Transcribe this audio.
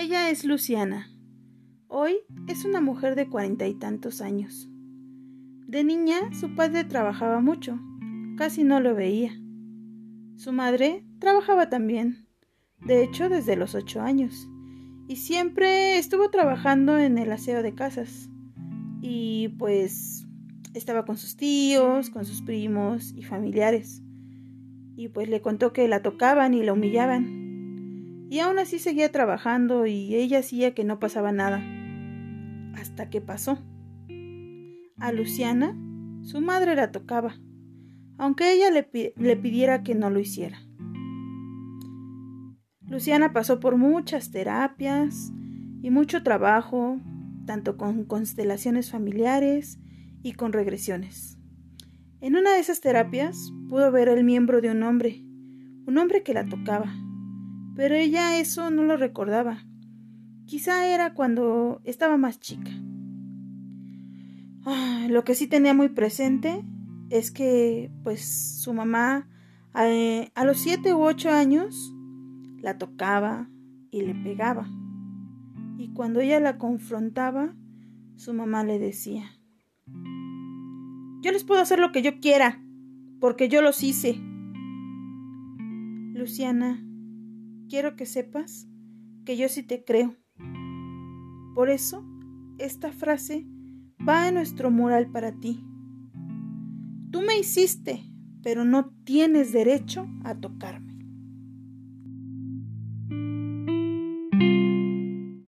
Ella es Luciana. Hoy es una mujer de cuarenta y tantos años. De niña su padre trabajaba mucho, casi no lo veía. Su madre trabajaba también, de hecho desde los ocho años, y siempre estuvo trabajando en el aseo de casas. Y pues estaba con sus tíos, con sus primos y familiares. Y pues le contó que la tocaban y la humillaban. Y aún así seguía trabajando y ella hacía que no pasaba nada. Hasta que pasó. A Luciana, su madre la tocaba, aunque ella le, le pidiera que no lo hiciera. Luciana pasó por muchas terapias y mucho trabajo, tanto con constelaciones familiares y con regresiones. En una de esas terapias pudo ver el miembro de un hombre, un hombre que la tocaba, pero ella eso no lo recordaba. Quizá era cuando estaba más chica. Ah, lo que sí tenía muy presente es que, pues, su mamá eh, a los siete u ocho años la tocaba y le pegaba. Y cuando ella la confrontaba, su mamá le decía, yo les puedo hacer lo que yo quiera, porque yo los hice. Luciana, quiero que sepas que yo sí te creo. Por eso, esta frase va en nuestro mural para ti. Tú me hiciste, pero no tienes derecho a tocarme.